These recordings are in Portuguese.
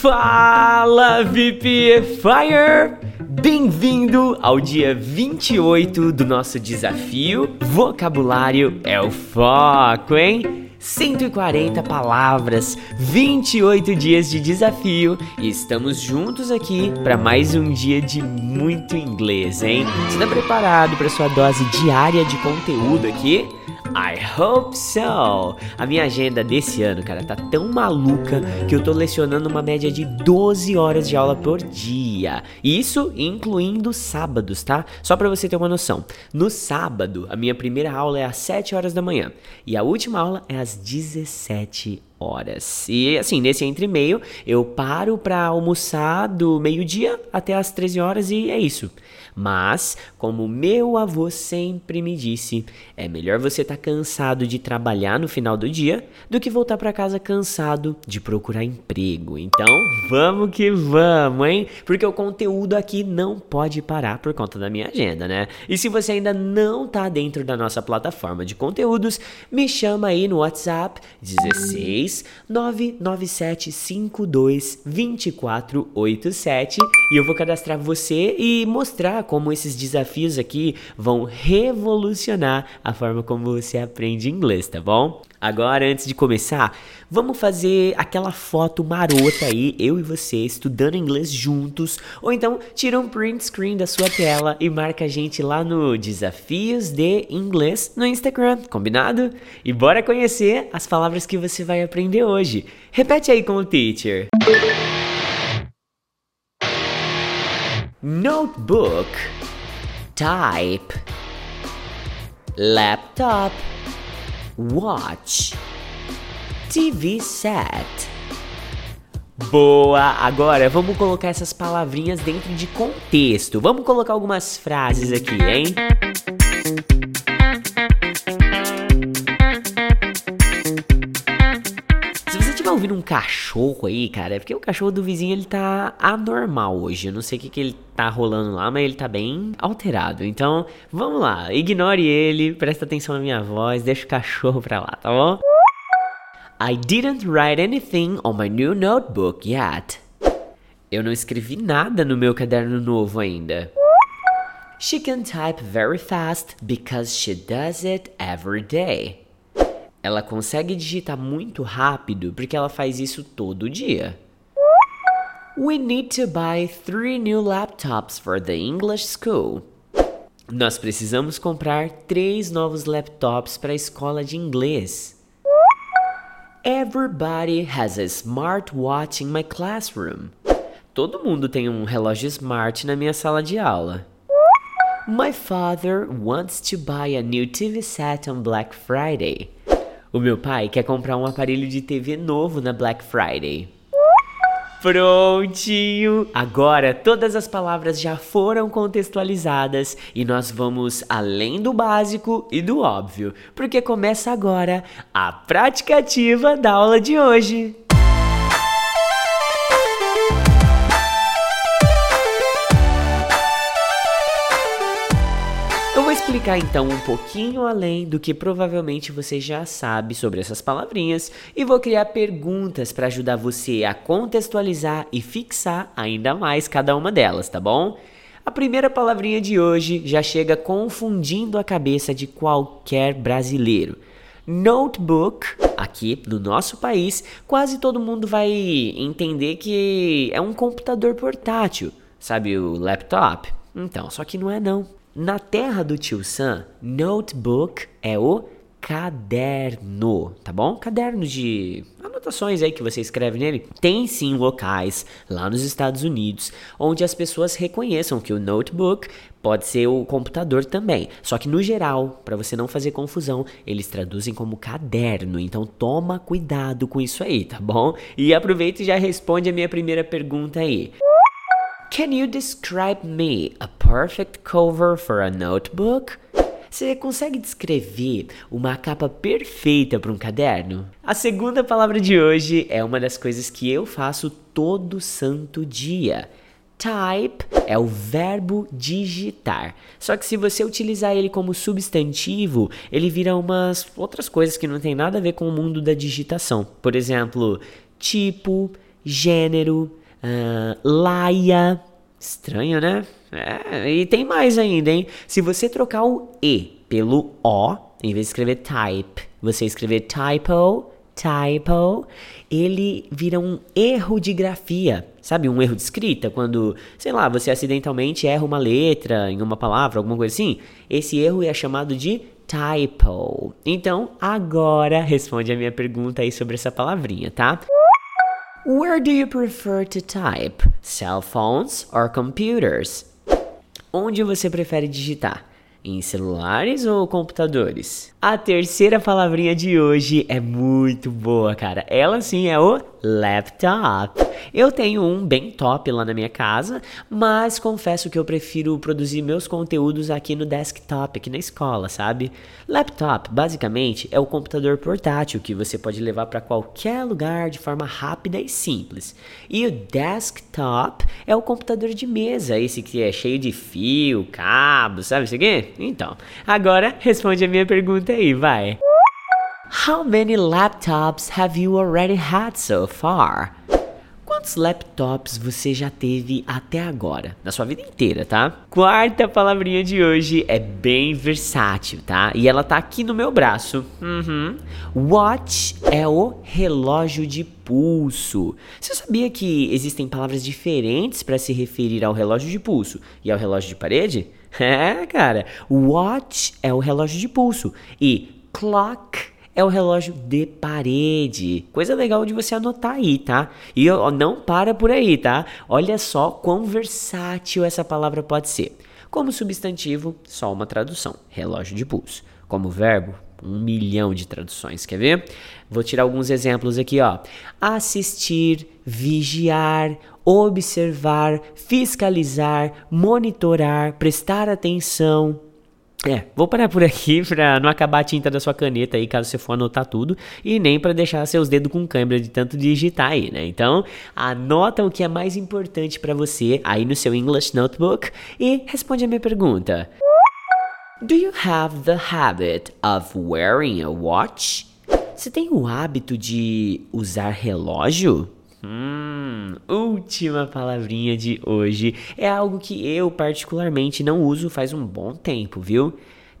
Fala VPFire! Bem-vindo ao dia 28 do nosso desafio Vocabulário é o Foco, hein? 140 palavras, 28 dias de desafio e estamos juntos aqui para mais um dia de muito inglês, hein? Está preparado para sua dose diária de conteúdo aqui? I hope so! A minha agenda desse ano, cara, tá tão maluca que eu tô lecionando uma média de 12 horas de aula por dia. Isso incluindo sábados, tá? Só para você ter uma noção. No sábado, a minha primeira aula é às 7 horas da manhã e a última aula é às 17 horas. E assim, nesse entre meio, eu paro para almoçar do meio-dia até as 13 horas e é isso. Mas, como meu avô sempre me disse, é melhor você estar tá cansado de trabalhar no final do dia do que voltar para casa cansado de procurar emprego. Então, vamos que vamos, hein? Porque o conteúdo aqui não pode parar por conta da minha agenda, né? E se você ainda não tá dentro da nossa plataforma de conteúdos, me chama aí no WhatsApp 16 997 52 2487 e eu vou cadastrar você e mostrar como esses desafios aqui vão revolucionar a forma como você aprende inglês, tá bom? Agora, antes de começar, vamos fazer aquela foto marota aí, eu e você, estudando inglês juntos. Ou então, tira um print screen da sua tela e marca a gente lá no Desafios de Inglês no Instagram, combinado? E bora conhecer as palavras que você vai aprender hoje. Repete aí com o teacher. notebook, type, laptop, watch, TV set. Boa! Agora vamos colocar essas palavrinhas dentro de contexto. Vamos colocar algumas frases aqui, hein? Ouvindo um cachorro aí, cara, é porque o cachorro do vizinho ele tá anormal hoje. Eu não sei o que, que ele tá rolando lá, mas ele tá bem alterado. Então, vamos lá, ignore ele, presta atenção na minha voz, deixa o cachorro pra lá, tá bom? I didn't write anything on my new notebook yet. Eu não escrevi nada no meu caderno novo ainda. She can type very fast because she does it every day. Ela consegue digitar muito rápido porque ela faz isso todo dia. We need to buy three new laptops for the English school. Nós precisamos comprar três novos laptops para a escola de inglês. Everybody has a smartwatch in my classroom. Todo mundo tem um relógio smart na minha sala de aula. My father wants to buy a new TV set on Black Friday. O meu pai quer comprar um aparelho de TV novo na Black Friday. Prontinho! Agora todas as palavras já foram contextualizadas e nós vamos além do básico e do óbvio, porque começa agora a prática ativa da aula de hoje. Explicar então um pouquinho além do que provavelmente você já sabe sobre essas palavrinhas e vou criar perguntas para ajudar você a contextualizar e fixar ainda mais cada uma delas, tá bom? A primeira palavrinha de hoje já chega confundindo a cabeça de qualquer brasileiro. Notebook, aqui no nosso país, quase todo mundo vai entender que é um computador portátil, sabe o laptop? Então, só que não é não. Na terra do tio Sam, notebook é o caderno, tá bom? Caderno de anotações aí que você escreve nele. Tem sim locais lá nos Estados Unidos onde as pessoas reconheçam que o notebook pode ser o computador também. Só que no geral, para você não fazer confusão, eles traduzem como caderno. Então toma cuidado com isso aí, tá bom? E aproveita e já responde a minha primeira pergunta aí. Can you describe me a perfect cover for a notebook? Você consegue descrever uma capa perfeita para um caderno? A segunda palavra de hoje é uma das coisas que eu faço todo santo dia. Type é o verbo digitar. Só que se você utilizar ele como substantivo, ele vira umas outras coisas que não tem nada a ver com o mundo da digitação. Por exemplo, tipo, gênero, uh, laia. Estranho, né? É, e tem mais ainda, hein? Se você trocar o E pelo O, em vez de escrever type, você escrever typo, typo, ele vira um erro de grafia. Sabe, um erro de escrita? Quando, sei lá, você acidentalmente erra uma letra em uma palavra, alguma coisa assim. Esse erro é chamado de typo. Então, agora responde a minha pergunta aí sobre essa palavrinha, tá? Where do you prefer to type? Cell phones or computers? Onde você prefere digitar? Em celulares ou computadores? A terceira palavrinha de hoje é muito boa, cara. Ela sim é o laptop. Eu tenho um bem top lá na minha casa, mas confesso que eu prefiro produzir meus conteúdos aqui no desktop, aqui na escola, sabe? Laptop, basicamente, é o computador portátil que você pode levar para qualquer lugar de forma rápida e simples. E o desktop é o computador de mesa, esse que é cheio de fio, cabo, sabe isso aqui? Então, agora responde a minha pergunta aí, vai. How many laptops have you already had so far? Quantos laptops você já teve até agora? Na sua vida inteira, tá? Quarta palavrinha de hoje é bem versátil, tá? E ela tá aqui no meu braço. Uhum. Watch é o relógio de pulso. Você sabia que existem palavras diferentes para se referir ao relógio de pulso e ao relógio de parede? É, cara. Watch é o relógio de pulso e clock é o relógio de parede. Coisa legal de você anotar aí, tá? E ó, não para por aí, tá? Olha só quão versátil essa palavra pode ser. Como substantivo, só uma tradução: relógio de pulso. Como verbo, um milhão de traduções. Quer ver? Vou tirar alguns exemplos aqui, ó. Assistir, vigiar, observar, fiscalizar, monitorar, prestar atenção, é, vou parar por aqui para não acabar a tinta da sua caneta aí, caso você for anotar tudo, e nem para deixar seus dedos com câimbra de tanto digitar aí, né? Então, anota o que é mais importante para você aí no seu English Notebook e responde a minha pergunta. Do you have the habit of wearing a watch? Você tem o hábito de usar relógio? Hum, última palavrinha de hoje é algo que eu particularmente não uso faz um bom tempo, viu?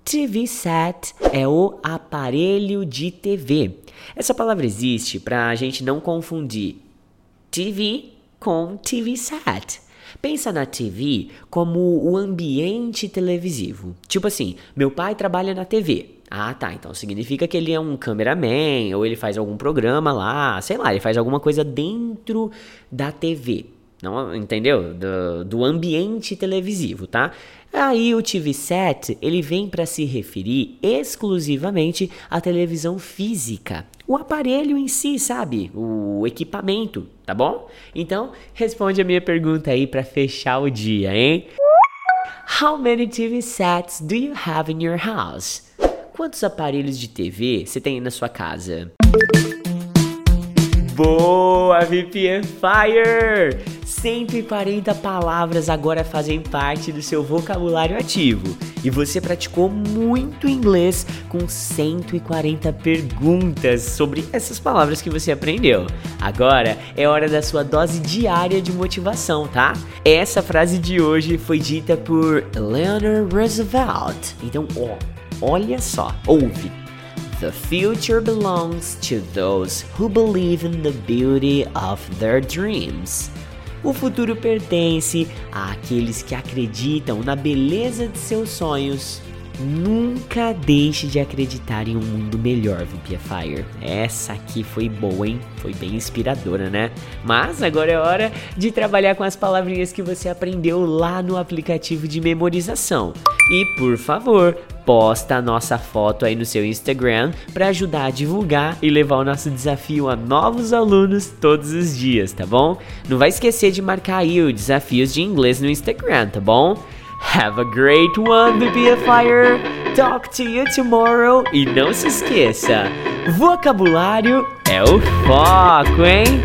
TV set é o aparelho de TV. Essa palavra existe para a gente não confundir TV com TV set. Pensa na TV como o ambiente televisivo. Tipo assim, meu pai trabalha na TV. Ah, tá. Então significa que ele é um cameraman, ou ele faz algum programa lá, sei lá, ele faz alguma coisa dentro da TV. Não, entendeu? Do, do ambiente televisivo, tá? Aí o TV set ele vem para se referir exclusivamente à televisão física, o aparelho em si, sabe? O equipamento, tá bom? Então responde a minha pergunta aí para fechar o dia, hein? How many TV sets do you have in your house? Quantos aparelhos de TV você tem na sua casa? Boa, VPN Fire! 140 palavras agora fazem parte do seu vocabulário ativo e você praticou muito inglês com 140 perguntas sobre essas palavras que você aprendeu. Agora é hora da sua dose diária de motivação, tá? Essa frase de hoje foi dita por Eleanor Roosevelt. Então, ó, Olha só, ouve. The future belongs to those who believe in the beauty of their dreams. O futuro pertence àqueles que acreditam na beleza de seus sonhos. Nunca deixe de acreditar em um mundo melhor, VPFire. Essa aqui foi boa, hein? Foi bem inspiradora, né? Mas agora é hora de trabalhar com as palavrinhas que você aprendeu lá no aplicativo de memorização. E por favor, posta a nossa foto aí no seu Instagram para ajudar a divulgar e levar o nosso desafio a novos alunos todos os dias, tá bom? Não vai esquecer de marcar aí o desafios de inglês no Instagram, tá bom? Have a great one, BBFire! Talk to you tomorrow! E não se esqueça, vocabulário é o foco, hein?